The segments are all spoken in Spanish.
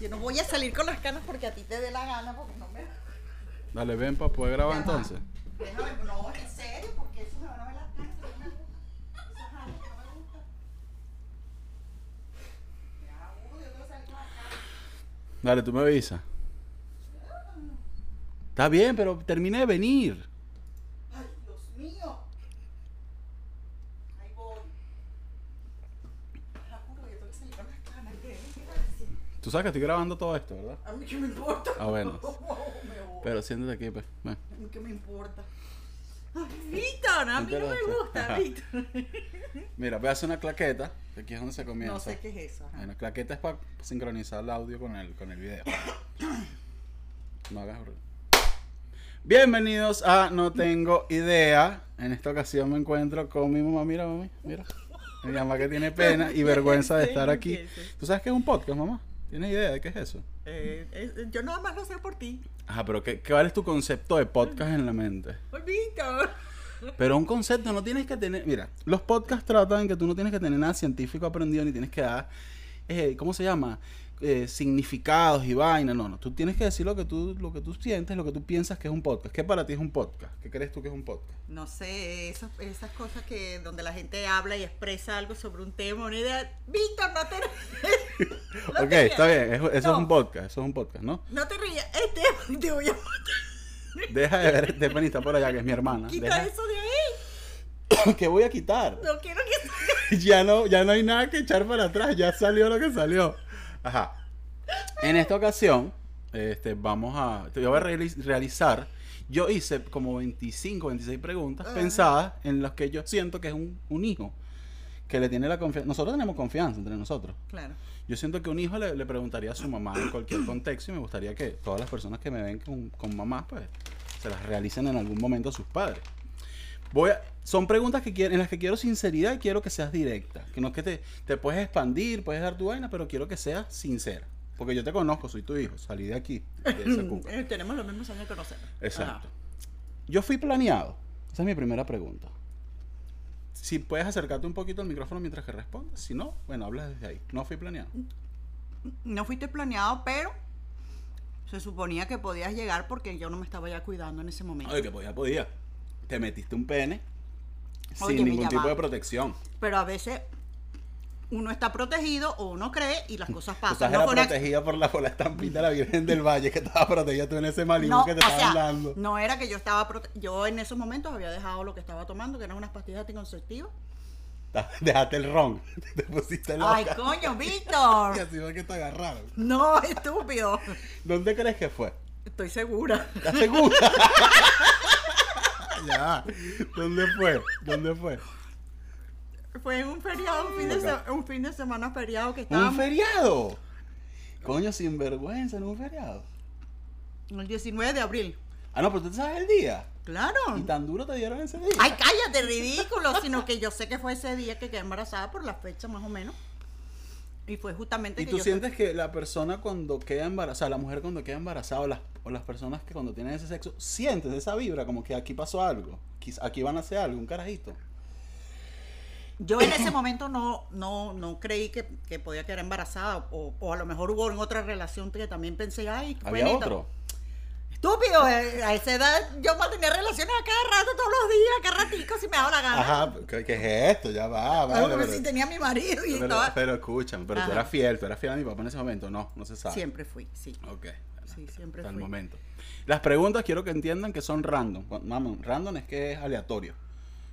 Yo no voy a salir con las canas porque a ti te dé la gana, porque no me... Dale, ven para poder grabar Ya entonces. Déjame, no, en serio, porque eso me van a ver las canas, gusta. Esas canas que no me gustan. Me aburro, yo quiero salir con las canas. Dale, tú me avisas. Está bien, pero terminé de venir. Ay, Dios mío. Ahí voy. Te juro, yo tengo que salir con las canas. ¿Qué? ¿Qué vas a decir? Tú sabes que estoy grabando todo esto, ¿verdad? A mí qué me importa. Ah, bueno. Me voy. Pero siéntate aquí, pues. Ven. A mí qué me importa. Ay, Víctor, a mí no me gusta. Víctor. Mira, voy a hacer una claqueta. que Aquí es donde se comienza. No sé qué es eso. ajá. Bueno, claqueta es para sincronizar el audio con el, con el video. No hagas ruido. Bienvenidos a No Tengo Idea. En esta ocasión me encuentro con mi mamá. Mira, mami, mira. Mi mamá que tiene pena y vergüenza de estar aquí. ¿Tú sabes qué es un podcast, mamá? ¿Tienes idea de qué es eso? Eh, eh, yo nada más lo sé por ti. Ajá, pero ¿qué, cuál es tu concepto de podcast en la mente? Pero un concepto no tienes que tener. Mira, los podcasts tratan que tú no tienes que tener nada científico aprendido ni tienes que dar. eh, ¿Cómo se llama? Eh, significados y vaina. No, no. Tú tienes que decir lo que tú, lo que tú sientes, lo que tú piensas que es un podcast. ¿Qué para ti es un podcast? ¿Qué crees tú que es un podcast? No sé, esas, esas cosas que donde la gente habla y expresa algo sobre un tema, una idea. Víctor, no te no ok, te rías. está bien. Eso, eso No. es un podcast. Eso es un podcast, ¿no? No te rías. Este te voy a. Deja de ver este panita por allá, que es mi hermana. Quita Deja- eso de ahí. ¿Qué voy a quitar? No quiero que ya no, ya no hay nada que echar para atrás, ya salió lo que salió. Ajá. En esta ocasión, este, vamos a, te voy a reali- realizar, yo hice como 25, 26 preguntas Ajá. pensadas en las que yo siento que es un, un hijo, que le tiene la confianza, nosotros tenemos confianza entre nosotros. Claro. Yo siento que un hijo le, le preguntaría a su mamá en cualquier contexto y me gustaría que todas las personas que me ven con, con mamá, pues, se las realicen en algún momento a sus padres. Voy a- son preguntas que quiero, en las que quiero sinceridad y quiero que seas directa. Que no es que te, te puedes expandir, puedes dar tu vaina, pero quiero que seas sincera. Porque yo te conozco, soy tu hijo, salí de aquí, de. Eh, Tenemos los mismos años de conocer. Exacto. Yo fui planeado. Esa es mi primera pregunta. Si puedes acercarte un poquito al micrófono mientras que respondes. Si no, bueno, hablas desde ahí. No fui planeado. No fuiste planeado, pero se suponía que podías llegar porque yo no me estaba ya cuidando en ese momento. Oye, que podía, podía. Te metiste un pene Oye, sin ningún tipo de protección. Pero a veces uno está protegido o uno cree y las cosas pasan. estás No era una- protegida por la, por la estampita de la Virgen del Valle que estaba protegida tú en ese Malibu No, que te o estaban sea, dando. no era que yo estaba prote- yo en esos momentos había dejado lo que estaba tomando, que eran unas pastillas anticonceptivas. Dejaste el ron. Te pusiste loca. Ay, coño, Y Víctor. así fue que te agarraron. No, estúpido. ¿Dónde crees que fue? Estoy segura. ¿Estás segura? ya. ¿Dónde fue? ¿Dónde fue? Fue en un feriado, un fin de, Ok. se- un fin de semana feriado que ¿Un estábamos feriado? Coño, sin vergüenza en un feriado. el 19 de abril. Ah, no, pero tú te sabes el día. Claro. Y tan duro te dieron ese día. Ay, cállate, ridículo. Sino que yo sé que fue ese día que quedé embarazada por la fecha más o menos. Y fue justamente ¿Y que tú yo sientes que la persona cuando queda embarazada, la mujer cuando queda embarazada o las, o las personas que cuando tienen ese sexo, sientes esa vibra como que aquí pasó algo? Aquí van a hacer algo, un carajito. Yo en ese momento no, no, no creí que, que podía quedar embarazada. O, o a lo mejor hubo en otra relación que también pensé, ay, qué Había otro. Estúpido, eh, a esa edad yo mantenía relaciones a cada rato, todos los días, cada ratico, si me daba la gana. Ajá, ¿qué, qué es esto? Ya va, Ay, vale, pero, si tenía mi marido y pero, estaba... pero escúchame, pero tú Ajá. eras fiel, tú eras fiel a mi papá en ese momento. No, no se sabe. Siempre fui, sí. Ok. Sí, siempre Hasta el momento. Las preguntas quiero que entiendan que son random. Vamos, random es que es aleatorio.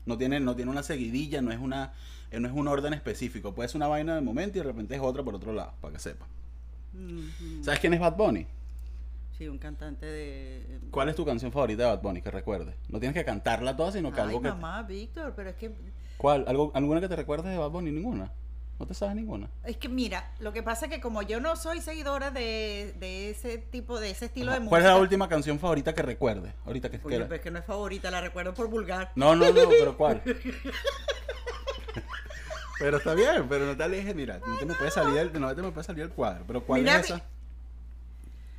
No tiene, no tiene una seguidilla, no es una, eh, no es un orden específico. Puede ser una vaina de momento y de repente es otra por otro lado, para que sepa. Ujú. ¿Sabes quién es Bad Bunny? Sí, un cantante de... ¿Cuál es tu canción favorita de Bad Bunny que recuerdes? No tienes que cantarla toda, sino que Ay, algo que. mamá, Víctor, pero es que... ¿Cuál? ¿Algo, ¿Alguna que te recuerdes de Bad Bunny? Ninguna. ¿No te sabes ninguna? Es que mira, lo que pasa es que como yo no soy seguidora de, de ese tipo, de ese estilo de música... ¿Cuál es la última canción favorita que recuerdes? Ahorita que, Oye, que- pues que no es favorita, la recuerdo por vulgar. No, no, no, pero ¿cuál? pero está bien, pero no te alejes, mira, no te me puede salir el, no te me puede salir el cuadro, pero ¿cuál Mira, es esa?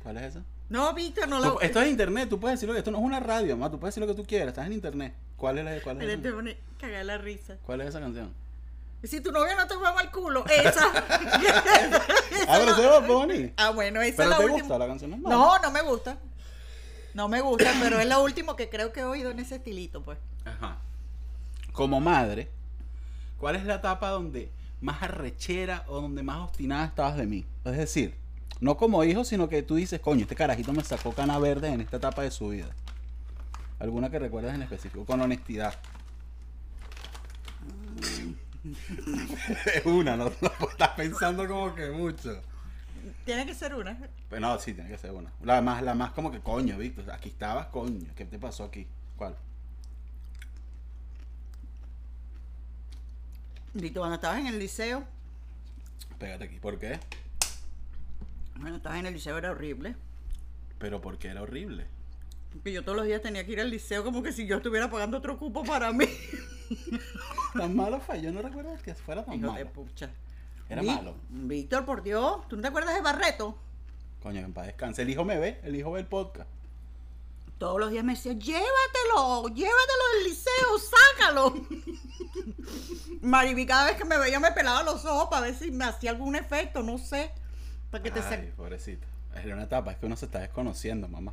¿Cuál es esa? No, Víctor, no lo... esto es internet, tú puedes decir lo que esto no es una radio, más, tú puedes decir lo que tú quieras, estás en internet. ¿Cuál es la cuál es, Mira, te pone cagar la risa. cuál es esa canción? Si tu novia no te mama el culo, esa. Ah, pero se va Bonnie. ah, bueno, esa Pero es la te última. gusta la canción, no. No, no me gusta. No me gusta, pero es lo último que creo que he oído en ese estilito, pues. Ajá. Como madre, ¿cuál es la etapa donde más arrechera o donde más obstinada estabas de mí? Es decir, no como hijo, sino que tú dices, coño, este carajito me sacó cana verde en esta etapa de su vida. ¿Alguna que recuerdas en específico? Con honestidad. es una, no, no estás pensando como que mucho. Tiene que ser una. Pero no, sí, tiene que ser una. La más, la más como que coño, Víctor. Aquí estabas, coño. ¿Qué te pasó aquí? ¿Cuál? Dito, cuando estabas en el liceo, Pégate aquí. ¿Por qué? Bueno, estabas en el liceo, era horrible. Pero porque era horrible. Porque yo todos los días tenía que ir al liceo como que si yo estuviera pagando otro cupo para mí. Tan malo fue. Yo no recuerdo que fuera tan Hijo de malo. pucha. Era Vi- malo. Víctor, por Dios, ¿tú no te acuerdas de Barreto? Coño, que en paz descanse. El hijo me ve. El hijo ve el podcast. Todos los días me decía, llévatelo, llévatelo del liceo, sácalo. Mariby cada vez que me veía me pelaba los ojos para ver si me hacía algún efecto, no sé. Para que te Ay, pobrecito. Es una etapa. Es que uno se está desconociendo, mamá.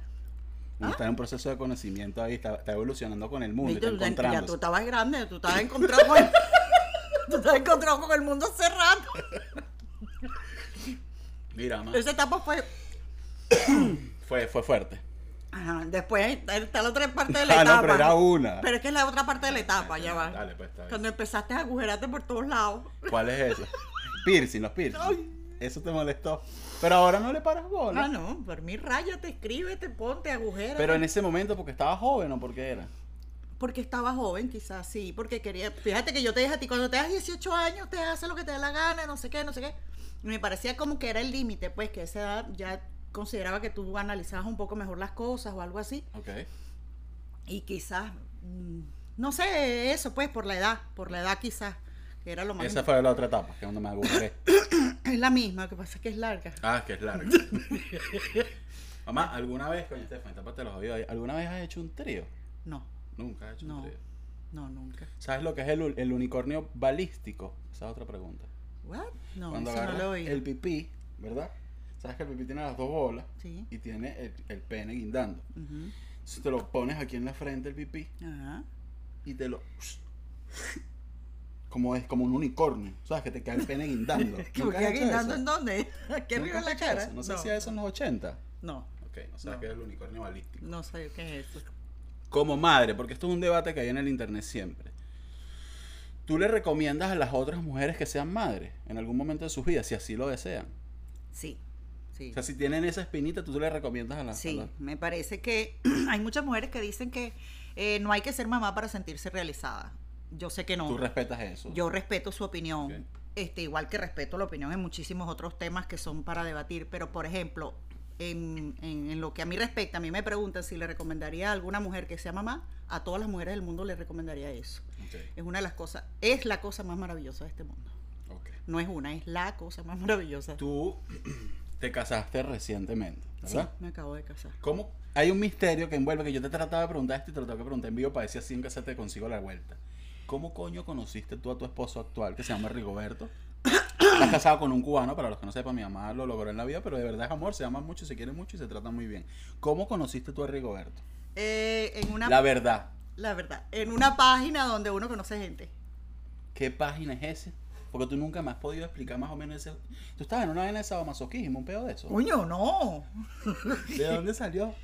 Uno Ah. está en un proceso de conocimiento ahí. Está, está evolucionando con el mundo. Está ya- ya tú estabas grande, tú estabas encontrado con... tú estabas encontrado con el mundo hace rato. Mira, mamá. Esa etapa fue... Fue, fue fuerte. Ajá, después está la otra parte de la Ah, etapa. no, pero era una. Pero es que es la otra parte de la etapa, ya va. Dale, pues. Cuando empezaste a agujerarte por todos lados. ¿Cuál es eso? Piercing, los piercing. Eso te molestó. Pero ahora no le paras bola. Ah, no, por mí ráyate, escríbete, ponte, agujera. Pero en ese momento, porque estaba joven o porque era. Porque estaba joven, quizás, sí, porque quería... Fíjate que yo te dije a ti, cuando te das 18 años, te haces lo que te dé la gana, no sé qué, no sé qué. Y me parecía como que era el límite, pues, que a esa edad ya consideraba que tú analizabas un poco mejor las cosas o algo así. Ok. Y quizás, mm, no sé, eso, pues, por la edad, por la edad quizás, que era lo más... Esa fue la otra etapa, que es donde me agujeré. Es la misma, lo que pasa es que es larga. Ah, que es larga. Mamá, ¿alguna vez, coño, Estefan, tápate los oídos ahí, ¿alguna vez has hecho un trío? No, Nunca has hecho No. un trío. no, nunca. ¿Sabes lo que es el, unicornio balístico? Esa es otra pregunta. ¿What? No, Cuando eso no lo oído. el pipí, ¿verdad? Sabes que el pipí tiene las dos bolas Sí. y tiene el, el pene guindando. Ujú. Si te lo pones aquí en la frente el pipí Ajá. y te lo... Como es como un unicornio, ¿sabes? Que te cae el pene guindando. ¿Qué ¿Nunca has hecho guindando en dónde? ¿Qué ¿Nunca arriba en la cara? eso? No sé si a eso en los 80. No, Ok, no sabes No. qué es el unicornio balístico. no sé qué es eso. Como madre, porque esto es un debate que hay en el internet siempre. ¿Tú le recomiendas a las otras mujeres que sean madres en algún momento de sus vidas, si así lo desean? Sí, sí. O sea, si tienen esa espinita, tú le recomiendas a las... a Sí, las- me parece que hay muchas mujeres que dicen que eh, no hay que ser mamá para sentirse realizada. Yo sé que no. Tú respetas eso. Yo respeto su opinión. Este, igual que respeto la opinión en muchísimos otros temas que son para debatir. Pero, por ejemplo, en, en- en lo que a mí respecta, a mí me preguntan si le recomendaría a alguna mujer que sea mamá. A todas las mujeres del mundo le recomendaría eso. Es una de las cosas, es la cosa más maravillosa de este mundo. No es una, es la cosa más maravillosa. Tú te casaste recientemente, Sí, ¿verdad? me acabo de casar. ¿Cómo? Hay un misterio que envuelve que yo te trataba de preguntar esto y te lo tengo que preguntar en vivo para si así en casa te consigo la vuelta. ¿Cómo coño conociste tú a tu esposo actual que se llama Rigoberto? Estás casado con un cubano, para los que no sepan, mi mamá lo logró en la vida, pero de verdad es amor, se aman mucho, se quieren mucho y se tratan muy bien. ¿Cómo conociste tú a Rigoberto? Eh, en una, La la, verdad. verdad, en una página donde uno conoce gente. ¿Qué página es ese? Porque tú nunca me has podido explicar más o menos ese... Tú estabas en una vaina de sadomasoquismo, un pedo de eso. Coño, no. ¿De dónde salió?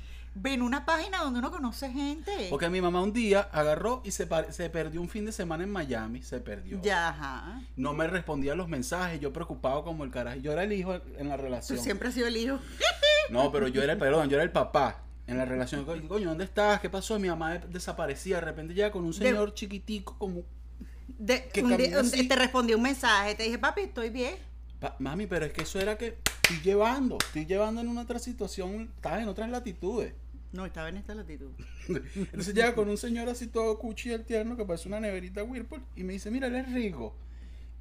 En una página donde uno conoce gente. Porque mi mamá un día agarró y se, se perdió un fin de semana en Miami, se perdió. Ya, ajá. No me respondía los mensajes, yo preocupado como el carajo. Yo era el hijo en la Tú relación. siempre has sido el hijo. No, pero yo era el, perdón, yo era el papá en la relación. Co- Coño, ¿dónde estás? ¿Qué pasó? Mi mamá de- desaparecía. De repente llega con un señor chiquitico como... De- Que un día- camina un- así. te respondí un mensaje, te dije, papi, estoy bien. "Pa- Mami, pero es que eso era que estoy llevando. Estoy llevando en una otra situación. Estás en otras latitudes. No, estaba en esta latitud. Entonces llega con un señor así todo cuchi y el tierno que parece una neverita Whirlpool y me dice, mira, él es rico.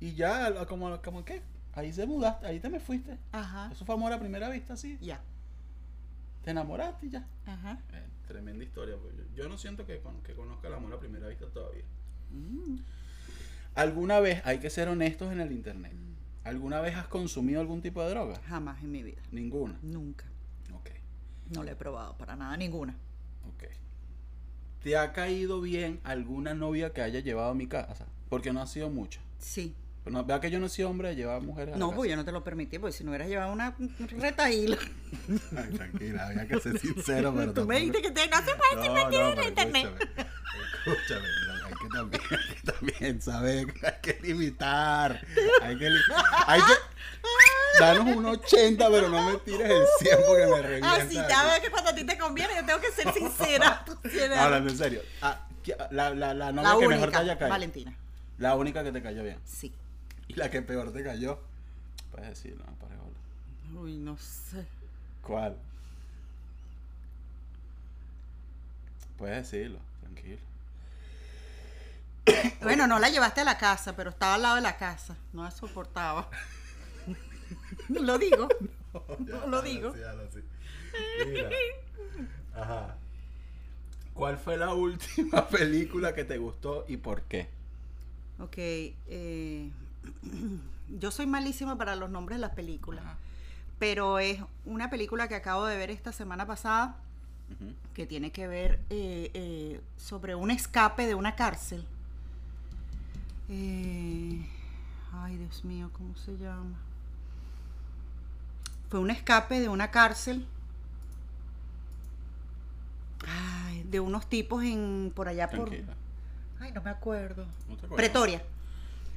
Y ya, como, como que, ahí se mudaste, ahí te me fuiste. Ajá. Eso fue amor a primera vista, sí. Ya. Te enamoraste y ya. Ajá. Eh, tremenda historia. pues, yo, yo no siento que, con- que conozca el amor a primera vista todavía. Mm. ¿Alguna vez, hay que ser honestos en el internet, ¿alguna vez has consumido algún tipo de droga? Jamás en mi vida. Ninguna. Nunca. No la he probado para nada, ninguna. ok. ¿Te ha caído bien alguna novia que haya llevado a mi casa? Porque no ha sido mucho. Sí. Pero no, vea que yo no sido hombre de llevar mujeres a la No, casa. pues yo no te lo permití, porque si no hubieras llevado una retaíla. Ay, tranquila, había que ser sincero, pero Tú me tampoco- dijiste que te, no se puede decir no, en pero internet. escúchame, hay que también, hay que también saber, hay que limitar, hay que, li- hay que, danos un 80, pero no me tires el 100 porque me revienta. Ah, sí, ya ves que cuando a ti te conviene, yo tengo que ser sincera. Hablando en serio, ah, ¿qué- la, la, la novia la que mejor te haya caído, Valentina. la única que te cayó bien, Sí. y la que peor te cayó, puedes decirlo, no, parejola. Uy, no sé. ¿Cuál? Puedes decirlo, tranquilo. Bueno, no la llevaste a la casa, pero estaba al lado de la casa. No la soportaba. lo digo. No lo digo. Mira. Ajá. ¿Cuál fue la última película que te gustó y por qué? Ok. eh, yo soy malísima para los nombres de las películas. Ajá. Pero es una película que acabo de ver esta semana pasada que tiene que ver eh, eh, sobre un escape de una cárcel. Eh, ay, Dios mío, ¿cómo se llama? Fue un escape de una cárcel. Ay, de unos tipos en por allá por. Tranquila. Ay, no me acuerdo. ¿No te? Pretoria.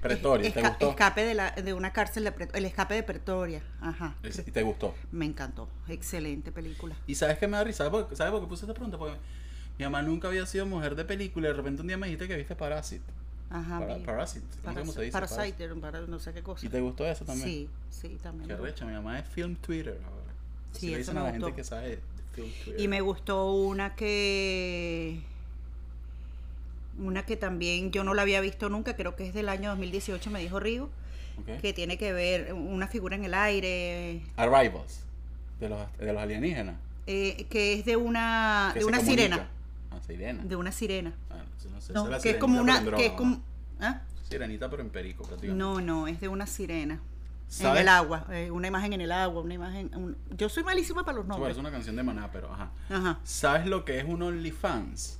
Pretoria, ¿te gustó? Escape de, la, de una cárcel de Pretoria. El escape de Pretoria. Ajá. ¿Y te gustó? Me encantó. Excelente película. ¿Y sabes qué me da risa? ¿Sabes por, ¿sabes por qué puse esta pregunta? Porque mi mamá nunca había sido mujer de película y de repente un día me dijiste que viste Parasite. Ajá. Para- Parasite, no sé Paras- cómo se dice, Parasite, para no sé qué cosa. ¿Y te gustó eso también? Sí, sí, también. Qué recha, mi mamá es film Twitter ahora. Sí, eso dicen a me gente que sabe de film Twitter. Y me gustó una que. Una que también yo no la había visto nunca, creo que es del año 2018, me dijo Rigo, Ok. que tiene que ver una figura en el aire, Arrivals, de los, de los alienígenas. eh, que es de una, que de una comunica. sirena. Ah, sirena. De una sirena. Ah, no sé, No, es que es como una. Que es como. ¿ah? Sirenita, pero en perico, prácticamente. No, no, es de una sirena. ¿Sabes? En el agua, eh, una imagen en el agua, una imagen. un- Yo soy malísima para los nombres. parece una canción de Maná, pero ajá. Ajá. ¿Sabes lo que es un OnlyFans?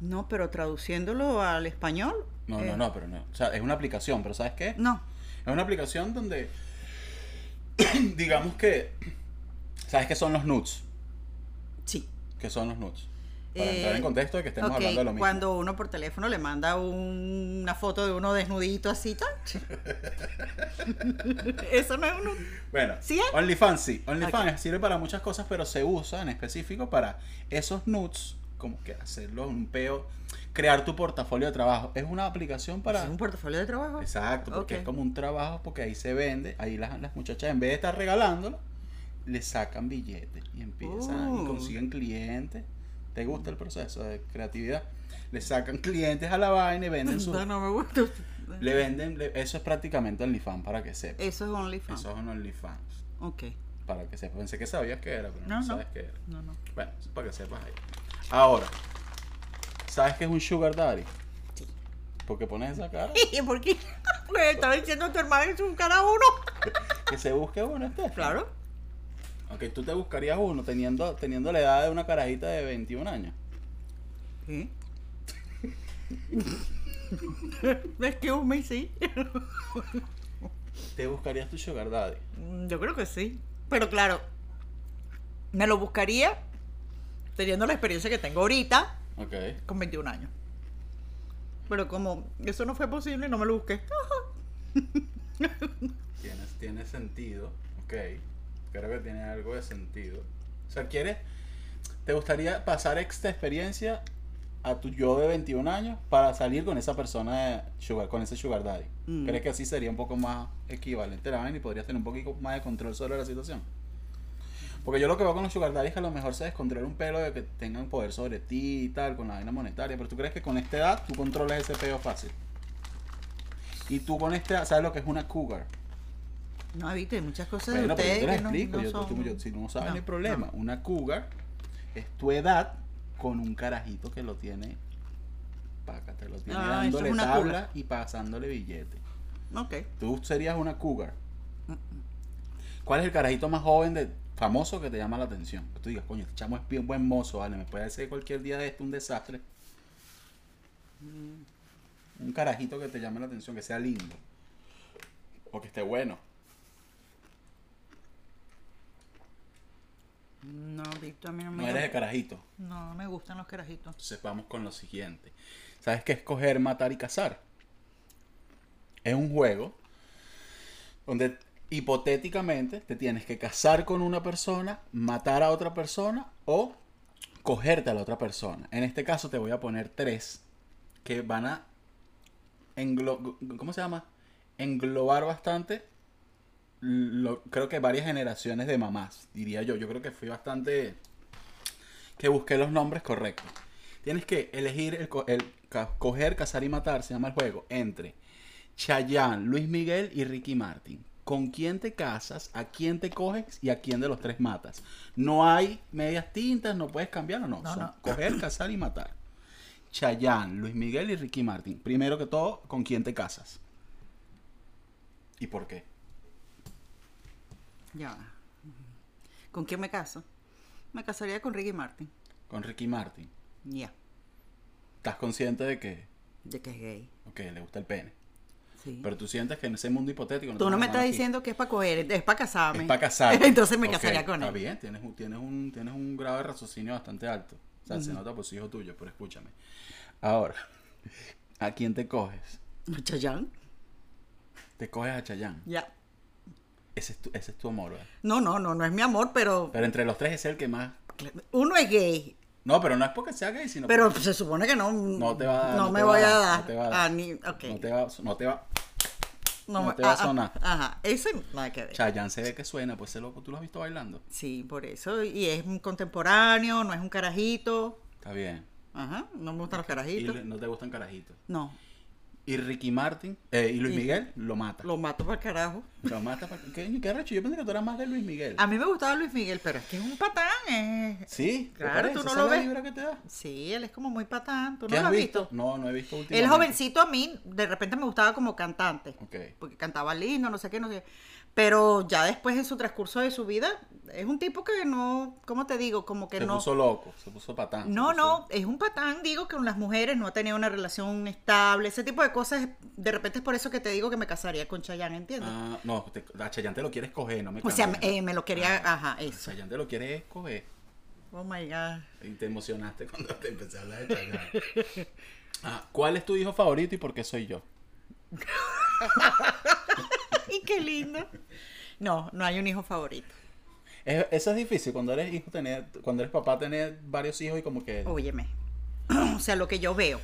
No, pero traduciéndolo al español. No, eh, no, no, pero no. O sea, es una aplicación, pero ¿sabes qué? No. Es una aplicación donde, digamos que, ¿sabes qué son los nudes? Sí. ¿Qué son los nudes? Para Eh, entrar en contexto de que estemos hablando de lo mismo. Cuando uno por teléfono le manda un- una foto de uno desnudito así. Eso no es un. Bueno, ¿Sí es? OnlyFans sí. OnlyFans Ok. sirve para muchas cosas, pero se usa en específico para esos nudes, como que hacerlo un peo, crear tu portafolio de trabajo. Es una aplicación para... ¿Es un portafolio de trabajo? Exacto, porque es como un trabajo, porque ahí se vende, ahí las, las muchachas en vez de estar regalándolo, le sacan billetes y empiezan y Oh. consiguen clientes. ¿Te gusta el proceso de creatividad? Le sacan clientes a la vaina y venden su... No, no me gusta. Le venden, le- eso es prácticamente OnlyFans para que sepas. Eso es OnlyFans. Eso es un OnlyFans. Ok. Para que sepas. Pensé que sabías qué era, pero no, No, no. sabes qué era. No, no. Bueno, eso es para que sepas ahí. Ahora, ¿sabes qué es un sugar daddy? Sí. ¿Por qué pones esa cara? ¿Y por qué? Porque estaba diciendo a tu hermano que es un cara uno. que se busque uno, este. Claro. Aunque tú te buscarías uno teniendo, teniendo la edad de una carajita de 21 años. ¿Sí? Excuse me, sí. Te buscarías tu sugar daddy. Mm, Yo creo que sí. Pero claro, me lo buscaría teniendo la experiencia que tengo ahorita Ok. con 21 años. Pero como eso no fue posible, no me lo busqué. Tienes, tiene sentido. Ok. Creo que tiene algo de sentido. O sea, ¿quieres? ¿Te gustaría pasar esta experiencia a tu yo de 21 años para salir con esa persona de sugar, con ese sugar daddy? Mm. ¿Crees que así sería un poco más equivalente a la y podrías tener un poquito más de control sobre la situación? Porque yo lo que veo con los sugar daddy es que a lo mejor se descontrola un pelo de que tengan poder sobre ti y tal, con la vaina monetaria. Pero tú crees que con esta edad tú controlas ese pelo fácil. Y tú con esta, ¿sabes lo que es una cougar? No, viste, hay muchas cosas Bueno, de pero yo ustedes te lo que no, explico. no yo- son- yo- si no sabes, no, No, problema. Una cougar es tu edad con un carajito que lo tiene Pácate, los viene Ah, eso dándole es tabla cougar. y pasándole billete. Ok. Tú serías una cougar. ¿Cuál es el carajito más joven de famoso que te llama la atención? Que tú digas, coño, este chamo es bien buen mozo, vale, me puede hacer cualquier día de esto un desastre. Un carajito que te llame la atención, que sea lindo. O que esté bueno. No, Víctor, a mí no me No eres de carajito. No, no me gustan los carajitos. Entonces vamos con lo siguiente. ¿Sabes qué es coger, matar y cazar? Es un juego donde hipotéticamente te tienes que casar con una persona, matar a otra persona o cogerte a la otra persona. En este caso te voy a poner tres que van a englo ¿cómo se llama? englobar bastante lo- creo que varias generaciones de mamás, diría yo. Yo creo que fui bastante que busqué los nombres correctos. Tienes que elegir el, el coger, cazar y matar, se llama el juego, entre Chayanne, Luis Miguel y Ricky Martin. ¿Con quién te casas? ¿A quién te coges? ¿Y a quién de los tres matas? No hay medias tintas, no puedes cambiarlo, no. No, Son no. coger, cazar y matar. Chayanne, Luis Miguel y Ricky Martin. Primero que todo, ¿con quién te casas? ¿Y por qué? Ya. ¿Con quién me caso? Me casaría con Ricky Martin. Con Ricky Martin. Ya. ¿Estás consciente de que, De que es gay. ok, le gusta el pene? Sí. Pero tú sientes que en ese mundo hipotético... Tú no me estás diciendo que es para coger, es para casarme. Es para casar. Entonces me casaría con Está él. bien, tienes un, tienes, un, tienes un grado de raciocinio bastante alto. O sea, se nota por su hijo tuyo, pero escúchame. Ahora, ¿a quién te coges? Chayanne. Te coges a Chayanne. Ya. Ese es tu, ese es tu amor, ¿verdad? No, no, no, no es mi amor, pero Pero entre los tres es el que más... uno es gay. No, pero no es porque sea gay, sino Pero se supone que no. No te va a dar, No no me voy a dar, no te va a dar. Ah, ni- no te va, no te va... No no te va a sonar. Ajá. Ese nada que ver. Chayanne se ve que suena, pues ese loco tú lo has visto bailando. Sí, por eso. Y es un contemporáneo, no es un carajito. Está bien. Ajá. No me gustan los Y carajitos. le- no te gustan carajitos. No. Y Ricky Martin, eh, y Luis Miguel, lo mata. Lo mato para el carajo. Lo mata. pa- ¿Qué, qué arrecho? Yo pensé que tú eras más de Luis Miguel. A mí me gustaba Luis Miguel, pero es que es un patán. eh. Sí, ¿te Claro, parece? tú no ¿Esa lo es la ves. vibra que te da? Sí, él es como muy patán. ¿Tú no ¿Qué lo has visto? No, no he visto El últimamente. jovencito a mí, de repente me gustaba como cantante. Ok. Porque cantaba lindo, no sé qué, no sé. Pero ya después en su transcurso de su vida, es un tipo que no, ¿cómo te digo? Como que Se no. puso loco, se puso patán. se No, puso- no, es un patán, digo, que con las mujeres no ha tenido una relación estable, ese tipo de cosas. De repente es por eso que te digo que me casaría con Chayanne, ¿entiendes? Ah, no, te, a Chayanne te lo quieres coger, no me o sea, cambies. eh, me lo quería, Ah, ajá, eso. Chayanne te lo quieres coger. Oh my God. Y te emocionaste cuando te empecé a hablar de Chayanne. Ah, ¿Cuál es tu hijo favorito y por qué soy yo? ¡Y qué lindo! No, no hay un hijo favorito. Es- eso es difícil cuando eres hijo tener, cuando eres papá tener varios hijos y como que Óyeme. o sea, lo que yo veo.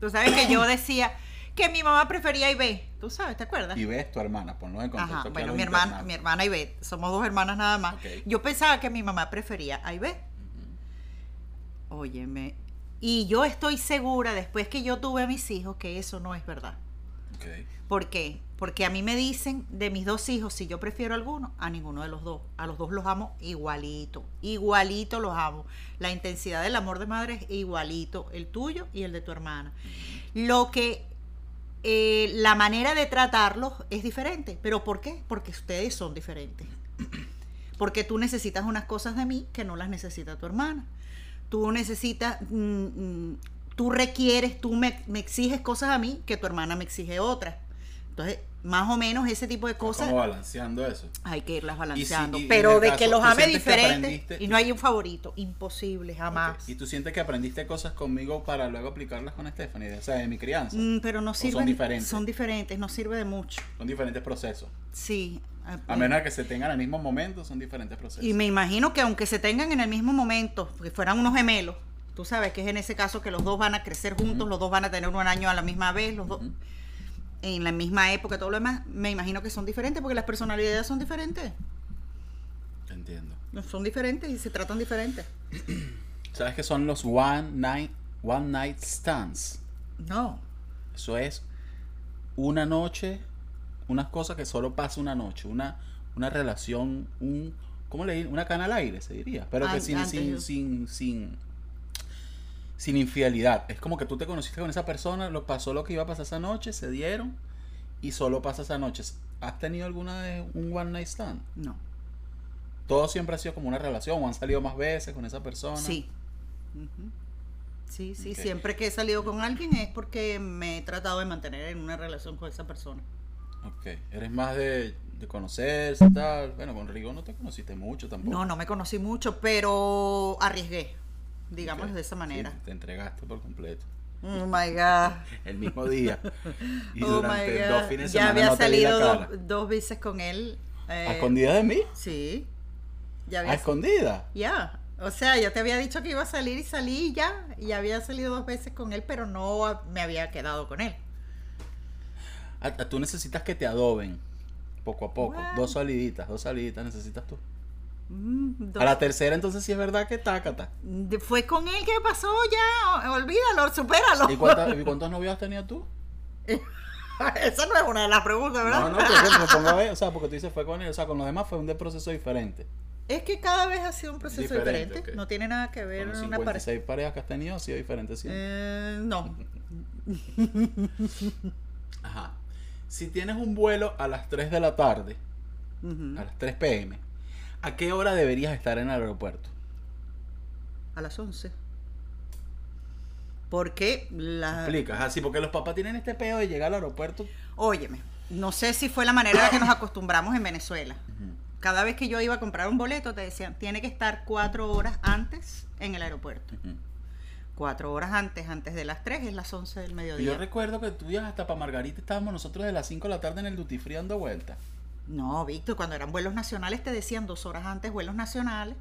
Tú sabes que yo decía que mi mamá prefería Ibe. ¿Tú sabes? ¿Te acuerdas? y ves tu hermana, ponlo en contexto. Ajá, bueno, mi hermana, mi hermana Ivette, somos dos hermanas nada más. Yo pensaba que mi mamá prefería a Ivette. Óyeme, y yo estoy segura después que yo tuve a mis hijos que eso no es verdad. Ok. ¿Por qué? Porque a mí me dicen de mis dos hijos si yo prefiero alguno, a ninguno de los dos. A los dos los amo igualito, igualito los amo. La intensidad del amor de madre es igualito, el tuyo y el de tu hermana. Lo que eh, la manera de tratarlos es diferente. ¿Pero por qué? Porque ustedes son diferentes. Porque tú necesitas unas cosas de mí que no las necesita tu hermana. Tú necesitas, mm, mm, tú requieres, tú me exiges cosas a mí que tu hermana me exige otras. Entonces, más o menos ese tipo de cosas ¿Cómo balanceando eso? hay que irlas balanceando. en pero el de caso, que los ¿tú ame diferentes y no hay un favorito, imposible, jamás. ¿Y tú sientes que aprendiste cosas conmigo para luego aplicarlas con Stephanie? O sea, de mi crianza. Mm, pero no son sirven. diferentes? Son diferentes, no sirve de mucho. Son diferentes procesos. Sí. eh, A menos de que se tengan al mismo momento, son diferentes procesos. Y me imagino que aunque se tengan en el mismo momento, que fueran unos gemelos, tú sabes que es en ese caso que los dos van a crecer juntos, los dos van a tener un año a la misma vez, los dos. En la misma época, todo lo demás, me imagino que son diferentes porque las personalidades son diferentes. Entiendo. Son diferentes y se tratan diferentes. ¿Sabes qué son los one night, one night stands? No. Eso es una noche, unas cosas que solo pasa una noche, una, una relación, un, ¿cómo le diría? Una cana al aire, se diría. Pero que sin, sin, sin, sin, sin infidelidad. Es como que tú te conociste con esa persona, lo pasó lo que iba a pasar esa noche, se dieron y solo pasa esa noche. ¿Has tenido alguna vez un one night stand? No. Todo siempre ha sido como una relación o han salido más veces con esa persona. Sí. Sí, sí, siempre que he salido con alguien es porque me he tratado de mantener en una relación con esa persona. Ok. Eres más de, de conocerse y tal. Bueno, con Rigo no te conociste mucho tampoco. No, no me conocí mucho, pero arriesgué, digamos Ok. de esa manera. Sí, te entregaste por completo. Oh my God. El mismo día. Y oh durante my dos fines de ya semana había no vi la salido dos, veces con él. eh, ¿A escondidas de mí? Sí. Ya ¿A había escondidas? Ya, o sea, yo te había dicho que iba a salir y salí ya, y había salido dos veces con él, pero no me había quedado con él. A- a- Tú necesitas que te adoben. Poco a poco. Dos saliditas, dos saliditas necesitas tú. Mm, A la tercera entonces sí es verdad que tácata. Fue con él, ¿qué pasó ya? Olvídalo, supéralo. ¿Y cuántas- y cuántos novios has tenido tú? Esa no es una de las preguntas, ¿verdad? No, no, que me pongo a ver, o sea, porque tú dices fue con él, o sea, con los demás fue un proceso diferente. Es que cada vez ha sido un proceso Diferente. No tiene nada que ver Con una pareja. 56 parejas que has tenido ha sido diferente siempre. Eh, no. Ajá. Si tienes un vuelo a las 3 de la tarde, a las 3 pm, ¿a qué hora deberías estar en el aeropuerto? A las 11. Porque la... Explicas, así, porque los papás tienen este pedo de llegar al aeropuerto. Óyeme, no sé si fue la manera en la que nos acostumbramos en Venezuela. Cada vez que yo iba a comprar un boleto te decían, tiene que estar cuatro horas antes en el aeropuerto. Cuatro horas antes, antes de las tres, es las 11 del Yo mediodía. recuerdo que tú ibas hasta para Margarita, estábamos nosotros de las 5 de la tarde en el duty free dando vueltas. No, Víctor, cuando eran vuelos nacionales te decían dos horas antes vuelos nacionales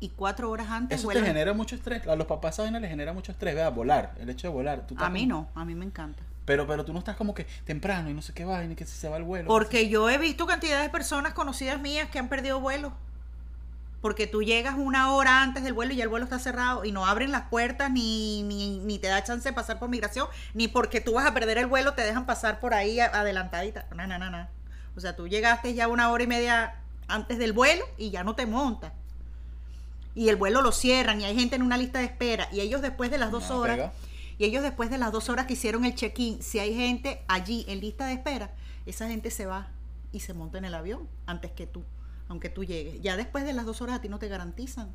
y cuatro horas antes Eso te vuelos... genera mucho estrés. A los papás vaina les genera mucho estrés, vea, volar, el hecho de volar. Tú A mí como- no, a mí me encanta. Pero, pero tú no estás como que temprano y no sé qué vaina y que si se va el vuelo. Porque yo he visto cantidad de personas conocidas mías que han perdido vuelos. Porque tú llegas una hora antes del vuelo y ya el vuelo está cerrado y no abren las puertas ni, ni, ni te da chance de pasar por migración, ni porque tú vas a perder el vuelo te dejan pasar por ahí adelantadita. No, no, no, no. O sea, tú llegaste ya una hora y media antes del vuelo y ya no te montas. Y el vuelo lo cierran y hay gente en una lista de espera y ellos después de las dos No, horas... pega. Y ellos después de las dos horas que hicieron el check-in, si hay gente allí en lista de espera, esa gente se va y se monta en el avión antes que tú, aunque tú llegues. Ya después de las dos horas a ti no te garantizan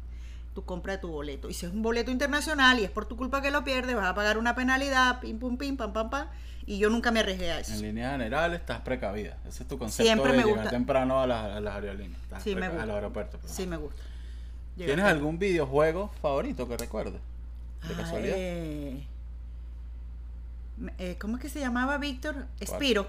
tu compra de tu boleto. Y si es un boleto internacional y es por tu culpa que lo pierdes, vas a pagar una penalidad, pim, pum, pim, pam, pam, pam. Y yo nunca me arriesgué a eso. En líneas generales estás precavida. Ese es tu concepto Siempre de me llegar gusta. temprano a las, a las aerolíneas. Estás Sí, me gusta. A los aeropuertos. perdón. Sí, me gusta. ¿Tienes algún videojuego favorito que recuerdes? De Ah, casualidad. eh, eh, ¿Cómo es que se llamaba, Víctor? Spiro.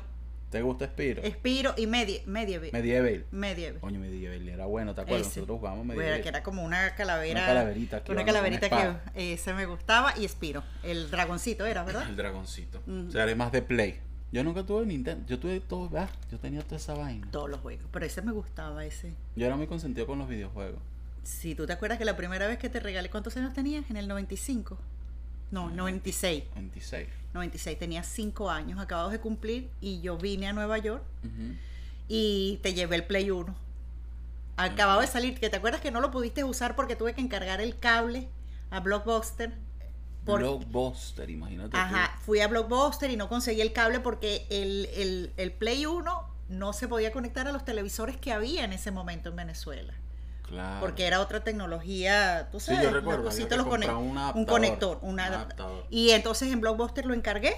¿Te gusta Spiro? Spiro y Medie Medieval. Medieval. Medieval. Coño, Medieval era bueno, ¿te acuerdas? Ese. Nosotros jugábamos Bueno, Medieval. que era como una calavera. Una calaverita que Una calaverita una que ese me gustaba y Spiro. El dragoncito era, ¿verdad? El dragoncito. O sea, eres más de Play. Yo nunca tuve Nintendo. Yo tuve todo, ah, Yo tenía toda esa vaina. Todos los juegos. Pero ese me gustaba, ese. Yo era muy consentido con los videojuegos. Si tú te acuerdas que la primera vez que te regalé, ¿cuántos años tenías? En el 95. No, 96. 26. 96. Tenías 5 años acabados de cumplir y yo vine a Nueva York y te llevé el Play 1. Acababa de salir, que te acuerdas que no lo pudiste usar porque tuve que encargar el cable a Blockbuster. Blockbuster, imagínate. Ajá, fui a Blockbuster y no conseguí el cable porque el, el, el Play 1 no se podía conectar a los televisores que había en ese momento en Venezuela. Claro. Porque era otra tecnología, tú Sí, sabes, yo los recuerdo, conect- un un conector, un un adap- adaptador. Y entonces en Blockbuster lo encargué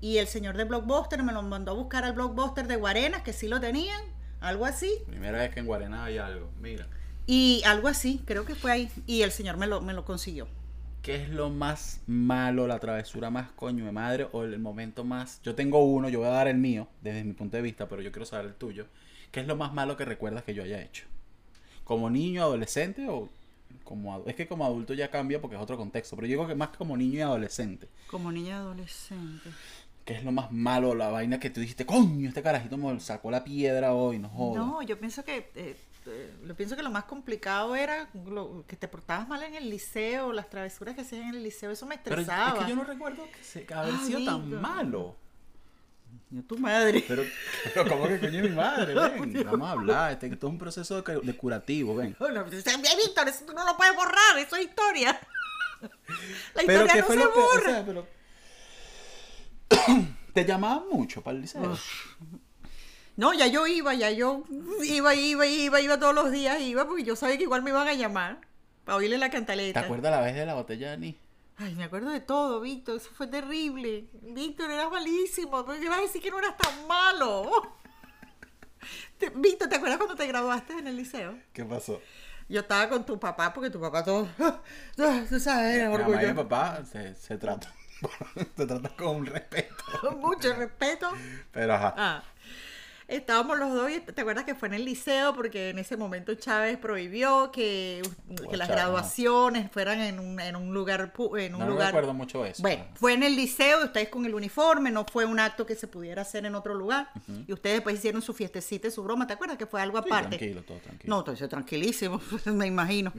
y el señor de Blockbuster me lo mandó a buscar al Blockbuster de Guarenas, que sí lo tenían, algo así. Primera vez que en Guarena hay algo. Mira. Y algo así, creo que fue ahí. Y el señor me lo, me lo consiguió. ¿Qué es lo más malo, la travesura más coño de madre o el momento más... Yo tengo uno, yo voy a dar el mío desde mi punto de vista, pero yo quiero saber el tuyo. ¿Qué es lo más malo que recuerdas que yo haya hecho? ¿Como niño, adolescente o como? Es que como adulto ya cambia porque es otro contexto, pero yo digo que más como niño y adolescente. Como niña adolescente. ¿Qué es lo más malo, la vaina que tú dijiste, coño, este carajito me sacó la piedra hoy, no jodas? No, yo pienso que eh, eh, lo pienso que lo más complicado era lo- que te portabas mal en el liceo, las travesuras que hacían en el liceo, eso me pero estresaba. es que yo no recuerdo que se, que haber sido tan malo. Yo, tu madre. Pero, pero ¿cómo que coño mi madre? Ven, vamos a hablar. Este, esto es un proceso de, cu- de curativo, ven. Bueno, pues, Víctor, eso tú no lo puedes borrar, eso es historia. La Pero historia ¿qué no fue se lo? O borra. sea, pero... Te llamaban mucho para el liceo. No, ya yo iba, ya yo iba, iba, iba, iba todos los días, iba porque yo sabía que igual me iban a llamar para oírle la ¿Te cantaleta. acuerdas la vez de la botella de anís? Ay, me acuerdo de todo, Víctor, eso fue terrible. Víctor, eras malísimo, pero ibas a decir que no eras tan malo. Te- Víctor, ¿te acuerdas cuando te graduaste en el liceo? ¿Qué pasó? Yo estaba con tu papá, porque tu papá todo, tú sabes, era y mi orgulloso. papá se, se tratan. se tratan con respeto. Con mucho respeto. Pero ajá. Ah. Estábamos los dos y te acuerdas que fue en el liceo porque en ese momento Chávez prohibió que, que las Chávez, graduaciones fueran en un, en un lugar en un no, no lugar recuerdo mucho eso. bueno, fue en el liceo, ustedes con el uniforme, no fue un acto que se pudiera hacer en otro lugar. Y ustedes después hicieron su fiestecita y su broma, ¿te acuerdas que fue algo Sí, aparte? tranquilo, todo tranquilo. No, entonces tranquilísimo, me imagino.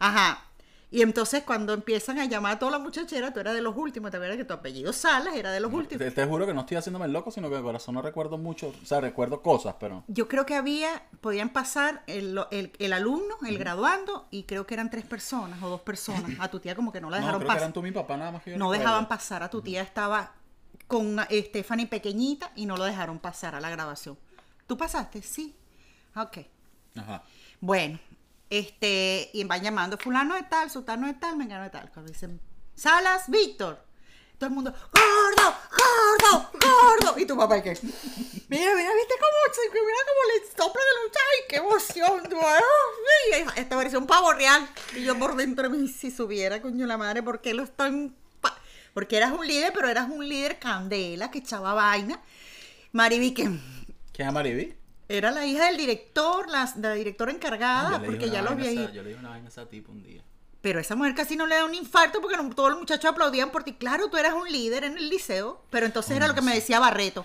Ajá. Y entonces cuando empiezan a llamar a toda la muchachera, tú eras de los últimos, ¿te acuerdas que tu apellido Salas era de los últimos? Te, te juro que no estoy haciéndome el loco, sino que de corazón no recuerdo mucho. O sea, recuerdo cosas, pero. Yo creo que había, podían pasar el, el- el alumno, el graduando, y creo que eran tres personas o dos personas. A tu tía como que no la No, dejaron que pasar. eran tú y mi papá nada más que yo No recuerdo. dejaban pasar. A tu tía estaba con Stephanie pequeñita y no lo dejaron pasar a la grabación. ¿Tú pasaste? Sí. Ok. Ajá. Bueno, este, y van llamando fulano de tal, sultano de tal, mengano de tal. Cuando dicen, Salas, Víctor. Todo el mundo, gordo, gordo, gordo. Y tu papá, ¿y qué? Mira, mira, ¿viste cómo, mira cómo le sopla del muchacho? ¡Ay, qué emoción! Esta parecía un pavo real. Y yo por dentro, de mí, si subiera, coño la madre, ¿por qué lo están...? Porque eras un líder, pero eras un líder candela, que echaba vaina. Mariby, que ¿Quién es Mariby? Era la hija del director, la, de la directora encargada, Ah, porque ya los a viejitos. Yo le dije una vaina a esa tipo un día. Pero esa mujer casi no le da un infarto porque no- todos los muchachos aplaudían por ti. Claro, tú eras un líder en el liceo, pero entonces era lo que me decía Barreto.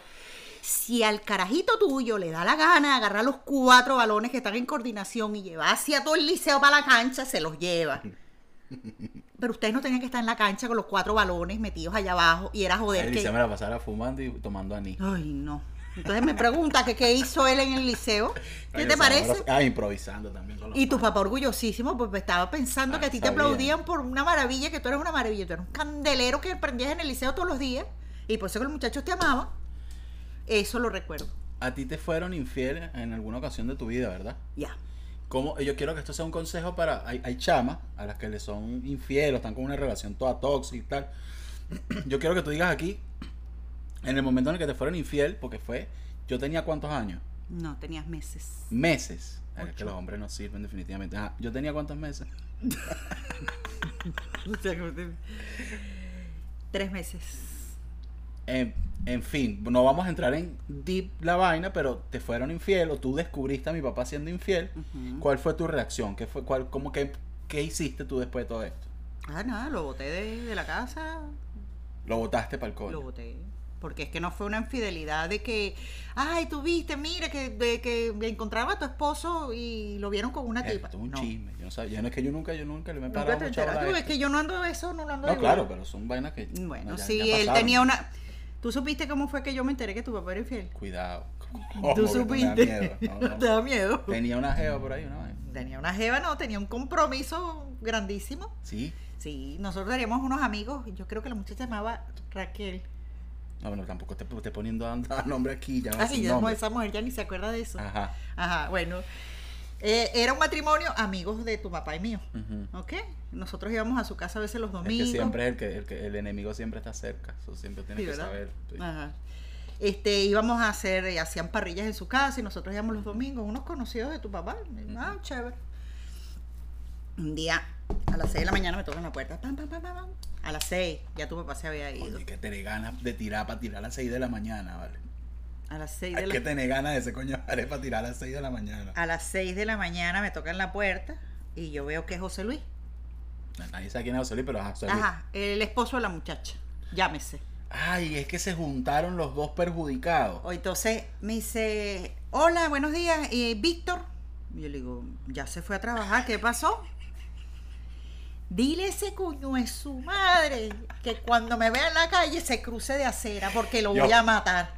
Si al carajito tuyo le da la gana agarrar los cuatro balones que están en coordinación y llevar hacia todo el liceo para la cancha, se los lleva. Pero ustedes no tenían que estar en la cancha con los cuatro balones metidos allá abajo y era joder El liceo me la pasara fumando y tomando anís. Ay, no. Entonces me pregunta que qué hizo él en el liceo. ¿Qué te parece? Ah, improvisando también con los Y tu papá orgullosísimo, pues estaba pensando que Ah, a ti te aplaudían por una maravilla, que tú eras una maravilla, tú eras un candelero que prendías en el liceo todos los días, y por eso que los muchachos te amaban. Eso lo recuerdo. A ti te fueron infiel en alguna ocasión de tu vida, ¿verdad? Ya. ¿Cómo? Yo quiero que esto sea un consejo para... Hay, hay chamas a las que le son infieles, están con una relación toda tóxica y tal. Yo quiero que tú digas aquí, en el momento en el que te fueron infiel, porque fue... Yo tenía cuántos años? No, tenías meses. Meses. Es que los hombres no sirven definitivamente. Ah, yo tenía cuántos meses. Tres meses. En, en fin, no vamos a entrar en deep la vaina, pero te fueron infiel o tú descubriste a mi papá siendo infiel. ¿Cuál fue tu reacción? ¿Qué fue, cuál, cómo que, qué hiciste tú después de todo esto? Ah, nada, lo boté de, de la casa, Lo botaste para el coño. lo boté. Porque es que no fue una infidelidad de que, ay, tú viste, mira, que, de que encontraba a tu esposo y lo vieron con una tipa. esto es un No. chisme. Yo no sabía. Yo no es que yo nunca, yo nunca le me he parado te mucho es que yo no ando de eso, no lo ando No, de claro, pero son vainas que. Bueno, no, ya- sí, ya él tenía una... ¿Tú supiste cómo fue que yo me enteré que tu papá era infiel? Cuidado. ¿Tú que me da supiste? miedo. No, no. ¿Te da miedo? Tenía una jeva por ahí, ¿no? Tenía una jeva, no, tenía un compromiso grandísimo. Sí. Sí, nosotros teníamos unos amigos, yo creo que la muchacha se llamaba Raquel. No, bueno, tampoco te poniendo a a nombre aquí. Ya Así, sin ya, esa mujer ya ni se acuerda de eso. Ajá. Ajá, bueno. Eh, era un matrimonio amigos de tu papá y mío. ¿Ok? Nosotros íbamos a su casa a veces los Es domingos. que siempre es el que, el que el enemigo siempre está cerca. Eso siempre tienes Sí, que ¿verdad? saber. sí. Ajá. Este, íbamos a hacer, eh, hacían parrillas en su casa y nosotros íbamos los domingos, unos conocidos de tu papá. Ah, chévere. Un día, a las 6 de la mañana me tocan la puerta. Pam, pam, pam, pam, pam. A las 6, ya tu papá se había ido. Oye, que tener ganas de tirar para tirar a las 6 de la mañana, ¿vale? A las 6 Hay de que la, tener ganas de ese coño de para tirar a las 6 de la mañana. a las 6 de la mañana me tocan la puerta y yo veo que es José Luis. Nadie sabe quién es José Luis, pero ajá, José Luis. Ajá, el esposo de la muchacha. Llámese. Ay, es que se juntaron los dos perjudicados. O entonces me dice, hola, buenos días, eh, Víctor. Y yo le digo, ya se fue a trabajar, ¿qué pasó? Dile ese cuño es su madre que cuando me vea en la calle se cruce de acera porque lo Yo. voy a matar.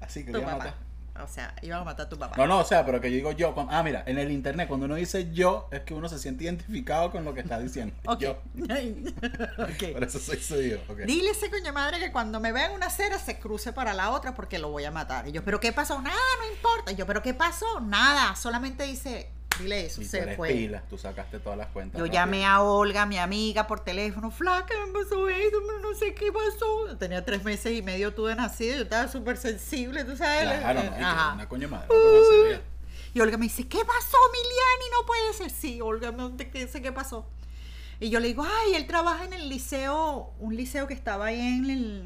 Así que lo a papá. matar. O sea, iban a matar a tu papá. No, no, o sea, pero que yo digo yo. cuando- ah, mira, en el internet, cuando uno dice yo, es que uno se siente identificado con lo que está diciendo. Ok. Yo. Por eso soy su yo. ok. Dile ese coño madre que cuando me vea en una acera se cruce para la otra porque lo voy a matar. Y yo, ¿pero qué pasó? Nada, no importa. Y yo, ¿pero qué pasó? Nada. Solamente dice, dile eso, Y tú se eres fue. pila, tú sacaste todas las cuentas. Yo rápido. llamé a Olga, mi amiga, por teléfono, flaca, me pasó esto, no sé qué pasó. Tenía tres meses y medio tú de nacido, yo estaba súper sensible, tú sabes. Claro, no, Ajá. una coño madre. grosería. Y Olga me dice, ¿qué pasó, Miliani? No puede ser. Sí, Olga, no te qué sé qué pasó. Y yo le digo, ay, él trabaja en el liceo, un liceo que estaba ahí en, el,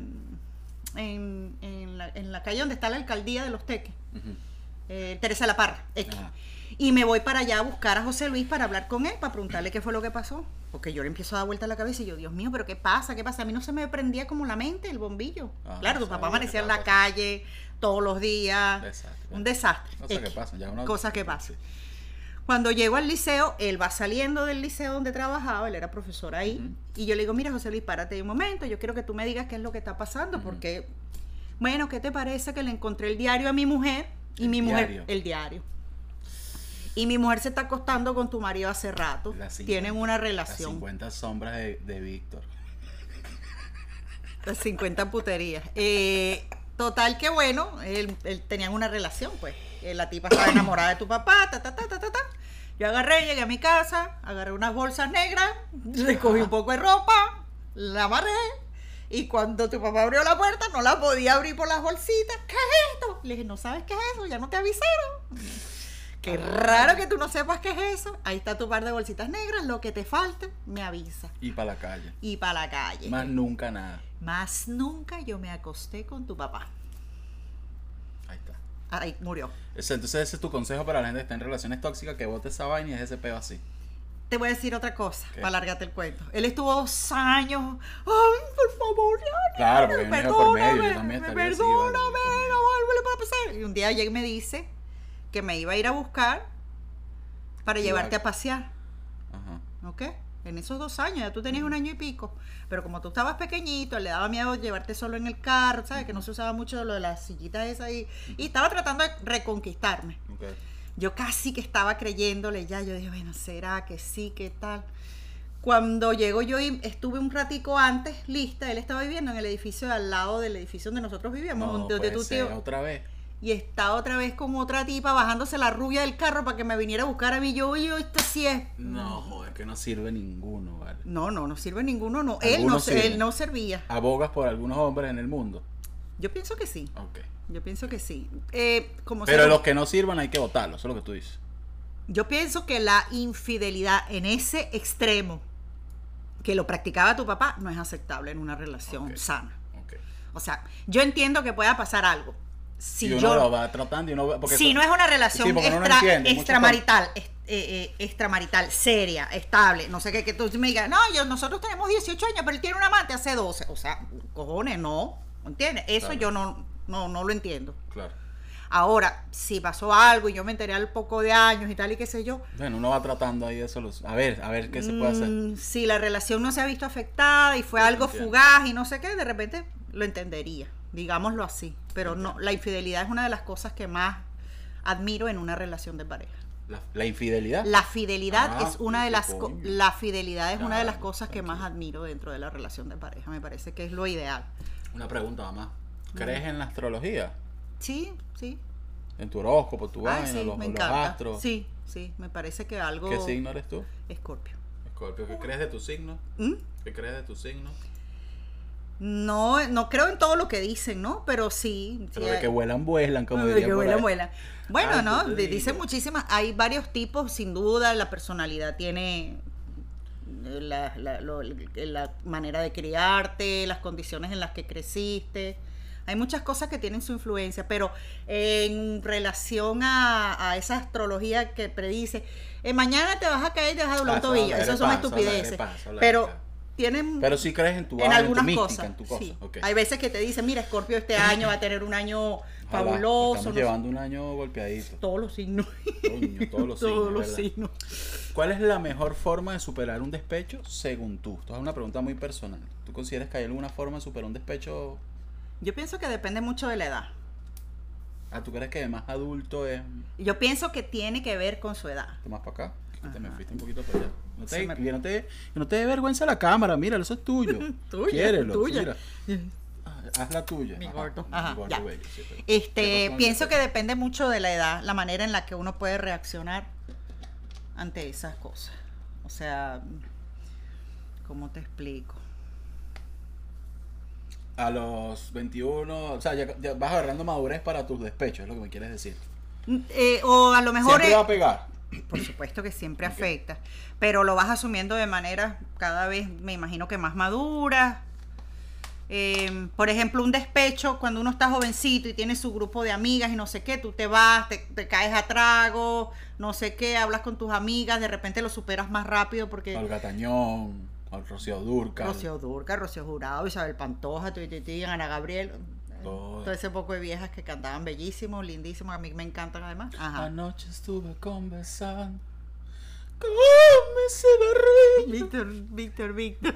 en, en la, en la calle donde está la alcaldía de Los Teques, eh, Teresa La Parra, X. Ajá. Y me voy para allá a buscar a José Luis para hablar con él, para preguntarle qué fue lo que pasó. Porque yo le empiezo a dar vuelta a la cabeza y yo, Dios mío, pero ¿qué pasa? ¿Qué pasa? A mí no se me prendía como la mente el bombillo. Ah, claro, tu papá amanecía en la calle todos los días. Desastre. Un desastre. Cosas que pasan, ya uno- Cosas que pasan. Cuando llego al liceo, él va saliendo del liceo donde trabajaba, él era profesor ahí, y yo le digo, mira José Luis, párate un momento, yo quiero que tú me digas qué es lo que está pasando, porque, bueno, ¿qué te parece que le encontré el diario a mi mujer? Y El mi mujer, diario. el diario. Y mi mujer se está acostando con tu marido hace rato. Las Tienen una Las relación. 50 sombras de, de Víctor. Las 50 puterías. Eh, total que bueno, él, él- tenían una relación, pues. Eh, La tipa estaba enamorada de tu papá, ta, ta, ta, ta, ta, ta. Yo agarré, llegué a mi casa, agarré unas bolsas negras, recogí un poco de ropa, la amarré. Y cuando tu papá abrió la puerta, no la podía abrir por las bolsitas. ¿Qué es esto? Le dije, ¿no sabes qué es eso? Ya no te avisaron. Qué raro que tú no sepas qué es eso. Ahí está tu par de bolsitas negras. Lo que te falte, me avisa. Y para la calle. Y para la calle. Más nunca nada. Más nunca yo me acosté con tu papá. Ahí está. Ahí murió. Entonces ese es tu consejo para la gente que está en relaciones tóxicas, que bote esa vaina y es ese peo así. Te voy a decir otra cosa, ¿Qué? para alargarte el cuento. Él estuvo dos años. Ay, por favor, ya. Claro, porque hijo por medio, yo también así, Perdóname, vale, no vuelve para pasar. Y un día llega y me dice que me iba a ir a buscar para llevarte va- a pasear. Ajá. ¿Ok? En esos dos años, ya tú tenías un año y pico. Pero como tú estabas pequeñito, le daba miedo llevarte solo en el carro, ¿sabes? Que no se usaba mucho lo de las sillitas esas ahí. Y estaba tratando de reconquistarme. Yo casi que estaba creyéndole ya. Yo dije, bueno, ¿será que sí? ¿Qué tal? Cuando llego yo y estuve un ratico antes, lista, él estaba viviendo en el edificio de al lado del edificio donde nosotros vivíamos, No, donde puede tu ser, tío. otra vez. Y está otra vez con otra tipa bajándose la rubia del carro para que me viniera a buscar a mí. Yo, yo, esto sí es. No, joder, que no sirve ninguno, vale. No, no, no sirve ninguno, no. Él no, se- él no servía. Abogas por algunos hombres en el mundo. Yo pienso que sí. Ok. Yo pienso que sí. Eh, como Pero los que no sirvan hay que votarlos, eso es lo que tú dices. Yo pienso que la infidelidad en ese extremo que lo practicaba tu papá no es aceptable en una relación sana. O sea, yo entiendo que pueda pasar algo. Si y uno yo, lo va tratando y uno va- porque si eso- no es una relación Sí, no extra- entiende, extramarital, eh, eh, extramarital, seria, estable, no sé qué, que tú me digas, no, yo, nosotros tenemos 18 años, pero él tiene un amante hace 12. O sea, cojones, no, ¿entiendes? Eso Claro. yo no, no, no lo entiendo. Claro. Ahora, si pasó algo y yo me enteré al poco de años y tal y qué sé yo, Bueno, uno va tratando ahí de solucionar. A ver, a ver qué se puede hacer. Mm, Si la relación no se ha visto afectada y fue Sí, algo entiendo. fugaz y no sé qué, de repente lo entendería, digámoslo así. Pero no, la infidelidad es una de las cosas que más admiro en una relación de pareja. La, la infidelidad. La fidelidad Ah, es una de las la fidelidad es una de las cosas que más admiro dentro de la relación de pareja. Me parece que es lo ideal. Una pregunta, mamá. Mm. ¿Crees en la astrología? Sí, sí. En tu horóscopo, tu vaina, sí, los, me los astros. Sí, sí, me parece que algo ¿Qué signo eres tú? Escorpio. Escorpio. ¿Qué crees de tu signo? ¿Mm? ¿Qué crees de tu signo? No, no creo en todo lo que dicen, ¿no? Pero sí. Pero sí de que vuelan, vuelan, como de que por vuela, ahí. vuela. Bueno, Ah, ¿no? dicen muchísimas. Hay varios tipos, sin duda. La personalidad tiene eh, la, la- lo- la manera de criarte, las condiciones en las que creciste. Hay muchas cosas que tienen su influencia, pero en relación a, a esa astrología que predice, eh, mañana te vas a caer y te vas a doblar un tobillo. eso son estupideces. Pero. Tienen Pero sí crees en tu en algunas tu mística, cosas. en tu cosa. sí. Hay veces que te dicen, mira, Scorpio este año va a tener un año Ojalá, fabuloso. Estamos no sé. llevando un año golpeadito. Todos los signos. Coño, todos los signos. Todos los ¿verdad? signos. ¿Cuál es la mejor forma de superar un despecho según tú? Esto es una pregunta muy personal. ¿Tú consideras que hay alguna forma de superar un despecho? Yo pienso que depende mucho de la edad. Ah, ¿tú crees que de más adulto es Yo pienso que tiene que ver con su edad. más para acá? Que te me fuiste un poquito para allá. No te, me- que no te, que no te dé vergüenza la cámara, mira, eso es tuyo. Tuya, Quiérelo, tuya. mira. Ah, Haz la tuya. Mi Ajá, gordo. mi gordo ya. bello, sí, pero- ¿Qué Este, pienso que depende mucho de la edad, la manera en la que uno puede reaccionar ante esas cosas. O sea, ¿cómo te explico? A los 21, o sea, ya, ya vas agarrando madurez para tus despechos, es lo que me quieres decir. Mm, eh, o a lo mejor, Siempre va a pegar. Por supuesto que siempre afecta, pero lo vas asumiendo de manera cada vez, me imagino que más madura. Eh, por ejemplo, un despecho, cuando uno está jovencito y tiene su grupo de amigas y no sé qué, tú te vas, te, te caes a trago, no sé qué, hablas con tus amigas, de repente lo superas más rápido porque... Olga Tañón, al Rocío Durcal. Rocío Durca, Rocío Jurado, Isabel Pantoja, Ana Gabriel, Todo. todo ese poco de viejas que cantaban bellísimos, lindísimos, a mí me encantan además. Ajá. Anoche estuve conversando con mi. Víctor, Víctor, Víctor.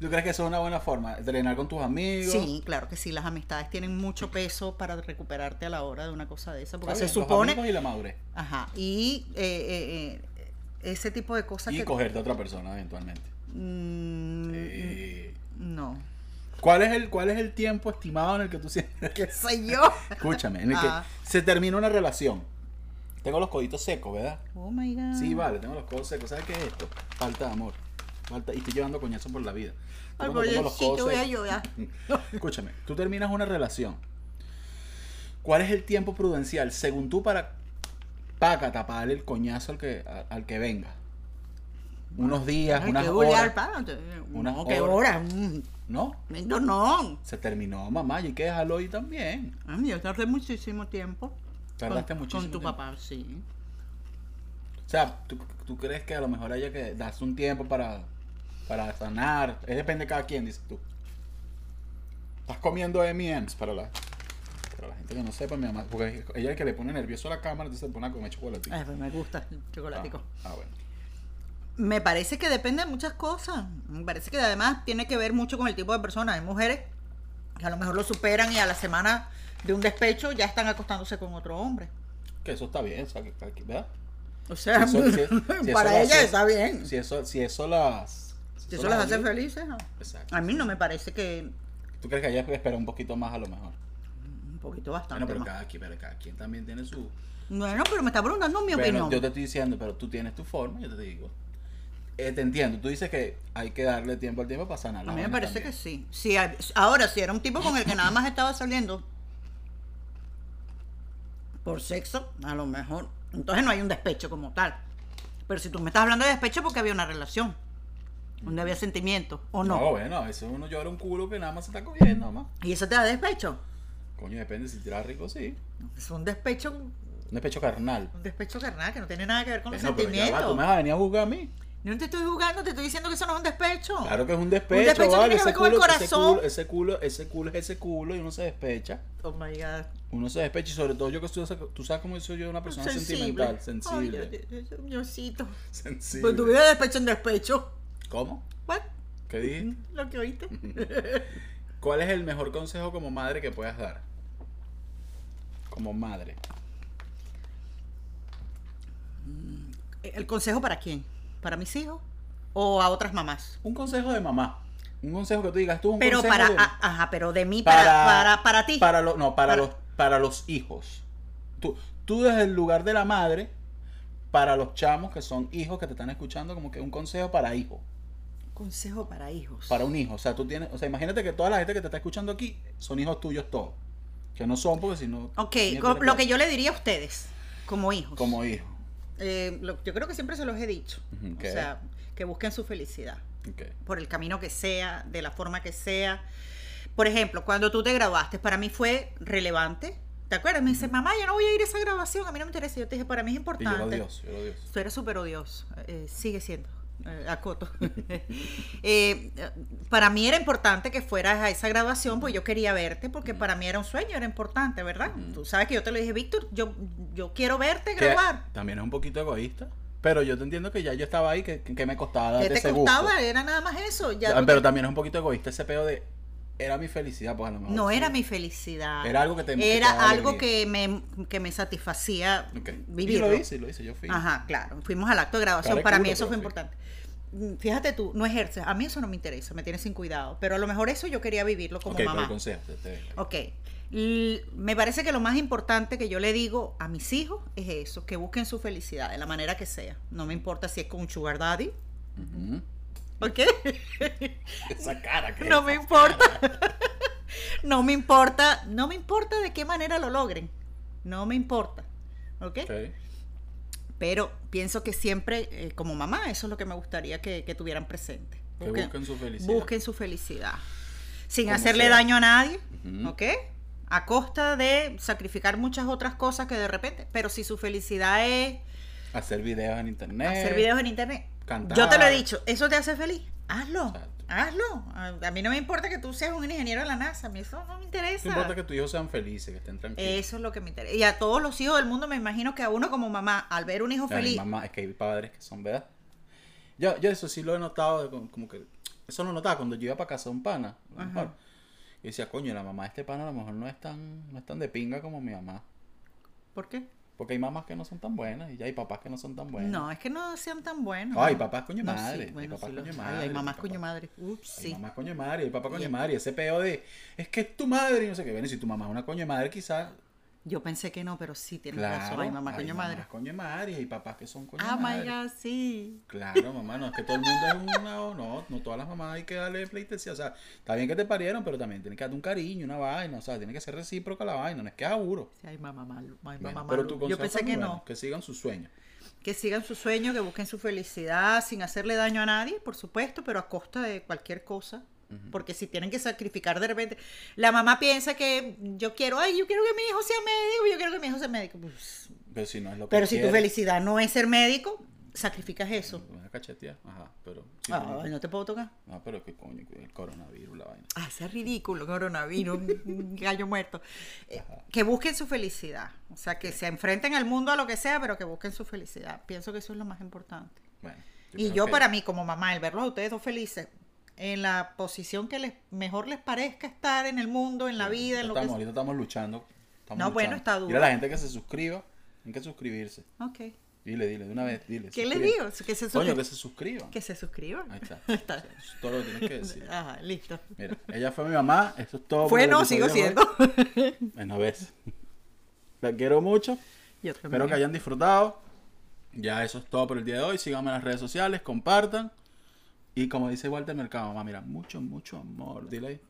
¿Tú crees que eso es una buena forma? Entrenar con tus amigos. Sí, claro que sí, las amistades tienen mucho peso para recuperarte a la hora de una cosa de esa, porque Está se bien, los supone... amigos y la madurez. Ajá, y eh, eh, eh, ese tipo de cosas Y que... cogerte a otra persona eventualmente. Mm, Eh, No, ¿Cuál es el cuál es el tiempo estimado en el que tú sientes? qué sé yo. Escúchame, en el Ah. que se termina una relación. Tengo los coditos secos, ¿verdad? Oh my God. Sí, vale, tengo los codos secos. ¿Sabes qué es esto? Falta de amor. Falta, y estoy llevando coñazo por la vida. Ay, sí, te voy a llorar. Escúchame, tú terminas una relación. ¿Cuál es el tiempo prudencial, según tú, para paca taparle el coñazo al que, a- al que venga? Unos días, unas horas. Unas horas. ¿No? No, no. Se terminó, mamá, y hay que dejarlo ahí también. Ay, yo tardé muchísimo tiempo. Tardaste con, muchísimo Con tu tiempo. papá, sí. O sea, ¿tú, tú crees que a lo mejor haya que darse un tiempo para, para sanar? Es depende de cada quien, dices tú. Estás comiendo M&M's para la, para la gente que no sepa, mi mamá, porque ella es el que le pone nervioso a la cámara, entonces se pone a comer chocolate. Ay, pues me gusta el chocolatico. Ah, ah, bueno. Me parece que depende de muchas cosas. Me parece que además tiene que ver mucho con el tipo de persona. Hay mujeres que a lo mejor lo superan y a la semana de un despecho ya están acostándose con otro hombre. Que eso está bien, ¿verdad? O sea, Eso- si- si para hace- está bien. Si eso, si eso las... Si eso las hace felices. ¿no? Exacto. A mí no me parece que ¿Tú crees que ella espera un poquito más a lo mejor? un poquito bastante Bueno, pero más. cada, quien, pero cada quien también tiene su... Bueno, pero me está preguntando mi Pero opinión. yo te estoy diciendo, pero tú tienes tu forma, yo te digo. Eh, te entiendo, tú dices que hay que darle tiempo al tiempo para sanar. A mí me parece también. que sí. Hay- ahora, si era un tipo con el que nada más estaba saliendo por sexo, a lo mejor. Entonces no hay un despecho como tal. Pero si tú me estás hablando de despecho porque había una relación, donde había sentimiento, o no. No, bueno, a veces uno llora un culo que nada más se está cogiendo, mamá. Y eso te da despecho. Coño, depende si tiras rico, sí. Es un despecho, Un despecho carnal. un despecho carnal que no tiene nada que ver con los pero ya va, sentimientos. tú me vas a venir a juzgar a mí. Yo no te estoy jugando, te estoy diciendo que eso no es un despecho. Claro que es un despecho, despecho vale. tiene que ver Ese con el culo, ese corazón. culo, ese culo, ese culo es ese culo y uno se despecha. Oh my God. Uno se despecha y sobre todo yo que estoy, tú sabes cómo soy yo una persona sentimental, sensible. Ay, yo- yo- yo- sensible. Pues tu vida de despecho en despecho. ¿Cómo? What? ¿Qué dije? Lo que oíste. ¿Cuál es el mejor consejo como madre que puedas dar? Como madre. ¿El consejo para quién? ¿Para mis hijos? ¿O a otras mamás? Un consejo de mamá. Un consejo que tú digas, tú un Pero consejo para, de- a- ajá, pero de mí para, para, para, ti. Para lo- no, para, Para- los para los hijos. Tú, tú desde el lugar de la madre, para los chamos que son hijos que te están escuchando, como que un consejo para hijo. Consejo para hijos. Para un hijo. O sea, tú tienes, o sea, imagínate que toda la gente que te está escuchando aquí son hijos tuyos todos. Que no son porque si no. Ok, lo que yo le diría a ustedes, como hijos. Como hijo. Eh, lo- yo creo que siempre se los he dicho. O sea, que busquen su felicidad. Por el camino que sea, de la forma que sea. Por ejemplo, cuando tú te graduaste, para mí fue relevante. ¿Te acuerdas? Me dice, mamá, yo no voy a ir a esa grabación, a mí no me interesa. Yo te dije, para mí es Y yo importante. odioso, yo lo odioso. Tú eres súper odioso, eh, sigue siendo. Eh, acoto. Eh, para mí era importante que fueras a esa graduación, pues yo quería verte, porque para mí era un sueño, era importante, ¿verdad? Tú sabes que yo te lo dije, Víctor, yo, yo quiero verte Que grabar. También es un poquito egoísta. Pero yo te entiendo que ya yo estaba ahí, que, que me costaba darte ¿Qué te ese costaba? gusto. Era nada más eso. Ya pero también es un poquito egoísta ese pedo de era mi felicidad, pues a lo mejor. No sí. era mi felicidad. Era algo que te- que te Era algo que me, que me satisfacía Ok. vivir. Y lo hice, lo hice, yo fui. Ajá, claro. Fuimos al acto de graduación. Para mí eso fue importante. Mm, Fíjate tú, no ejerces. A mí eso no me interesa, me tiene sin cuidado. Pero a lo mejor eso yo quería vivirlo como ok, pero mamá. el consejo. te- te- Ok. L- Me parece que lo más importante que yo le digo a mis hijos es eso, que busquen su felicidad de la manera que sea. No me importa si es con un sugar daddy, Ujú. ¿Ok? Esa cara que. no me importa. no me importa, no me importa de qué manera lo logren. No me importa. ¿Ok? Ok. Pero pienso que siempre, eh, como mamá, eso es lo que me gustaría que, que tuvieran presente. Que busquen su felicidad. Busquen su felicidad. Sin hacerle sea. daño a nadie, Ujú. ¿ok? A costa de sacrificar muchas otras cosas que de repente. Pero si su felicidad es Hacer videos en internet. hacer videos en internet, cantar. yo te lo he dicho, ¿eso te hace feliz? Hazlo. Exacto. Hazlo. A, a mí no me importa que tú seas un ingeniero de la NASA. A mí eso no me No interesa. importa que tus hijos sean felices, que estén tranquilos. Eso es lo que me interesa. Y a todos los hijos del mundo, me imagino que a uno como mamá, al ver un hijo feliz, mamá, es que hay padres que son, ¿verdad? Yo, yo eso sí lo he notado, como, que... Eso lo notaba cuando yo iba para casa de un pana. Y decía, coño, la mamá de este pana a lo mejor no es tan, no es tan de pinga como mi mamá. ¿por qué? Porque hay mamás que no son tan buenas y ya hay papás que no son tan buenos. No, es que no sean tan buenos. Ay, papás coño No, madre, sí, hay bueno, papás sí coño hay, madre, hay mamás hay coño papás- madre. Ups, Hay sí. mamás coño madre, hay papá coño Bien. madre, y ese peo de, es que es tu madre y no sé qué. Bueno, y si tu mamá es una coño madre, quizás, Yo pensé que no, pero sí tienes claro, razón. Hay mamá coño mamás madre. coño madre y papás que son coño de Ah, my madre. God, sí. Claro, mamá, no es que todo el mundo es una o no, no todas las mamás hay que darle pleitesía, o sea, está bien que te parieron, pero también tienes que darte un cariño, una vaina, o sea, tiene que ser recíproca la vaina, no es que es aburro. Sí, hay mamá malo. Hay Bueno, mamá pero tu Yo pensé que bueno, no. que sigan sus sueños. Que sigan su sueño, que busquen su felicidad sin hacerle daño a nadie, por supuesto, pero a costa de cualquier cosa. Porque si tienen que sacrificar de repente, la mamá piensa que yo quiero, ay, yo quiero que mi hijo sea médico, yo quiero que mi hijo sea médico. Pues, Pero si no es lo que pero si tu felicidad no es ser médico, sacrificas eso. me voy a cachetear, ajá, pero si Ah, tú- no te puedo tocar. no, pero que coño, el coronavirus, la vaina. Ah, sea ridículo, coronavirus, gallo muerto. Eh, que busquen su felicidad. O sea, que se enfrenten al mundo a lo que sea, pero que busquen su felicidad. Pienso que eso es lo más importante. Bueno, Y yo que- para mí como mamá, el verlos a ustedes dos felices, en la posición que les mejor les parezca estar en el mundo, en la vida, en lo que estamos, sea. ahorita estamos luchando. estamos No, bueno, está duro. Dile a la gente que se suscriba, tienen que suscribirse. Ok. Dile, dile, de una vez, dile. ¿Qué les suscríbete. digo? Que se, Coño, suscri- que se suscriban. que se suscriban. Ahí está. Eso es todo lo que tienes que decir. Ajá, listo. Mira, ella fue mi mamá, eso es todo. Fue, no, sigo siendo. Bueno, ves. La quiero mucho. Yo Espero que hayan disfrutado. Ya eso es todo por el día de hoy. Síganme en las redes sociales, compartan. Y como dice Walter Mercado, mamá, mira, mucho, mucho amor. Dile.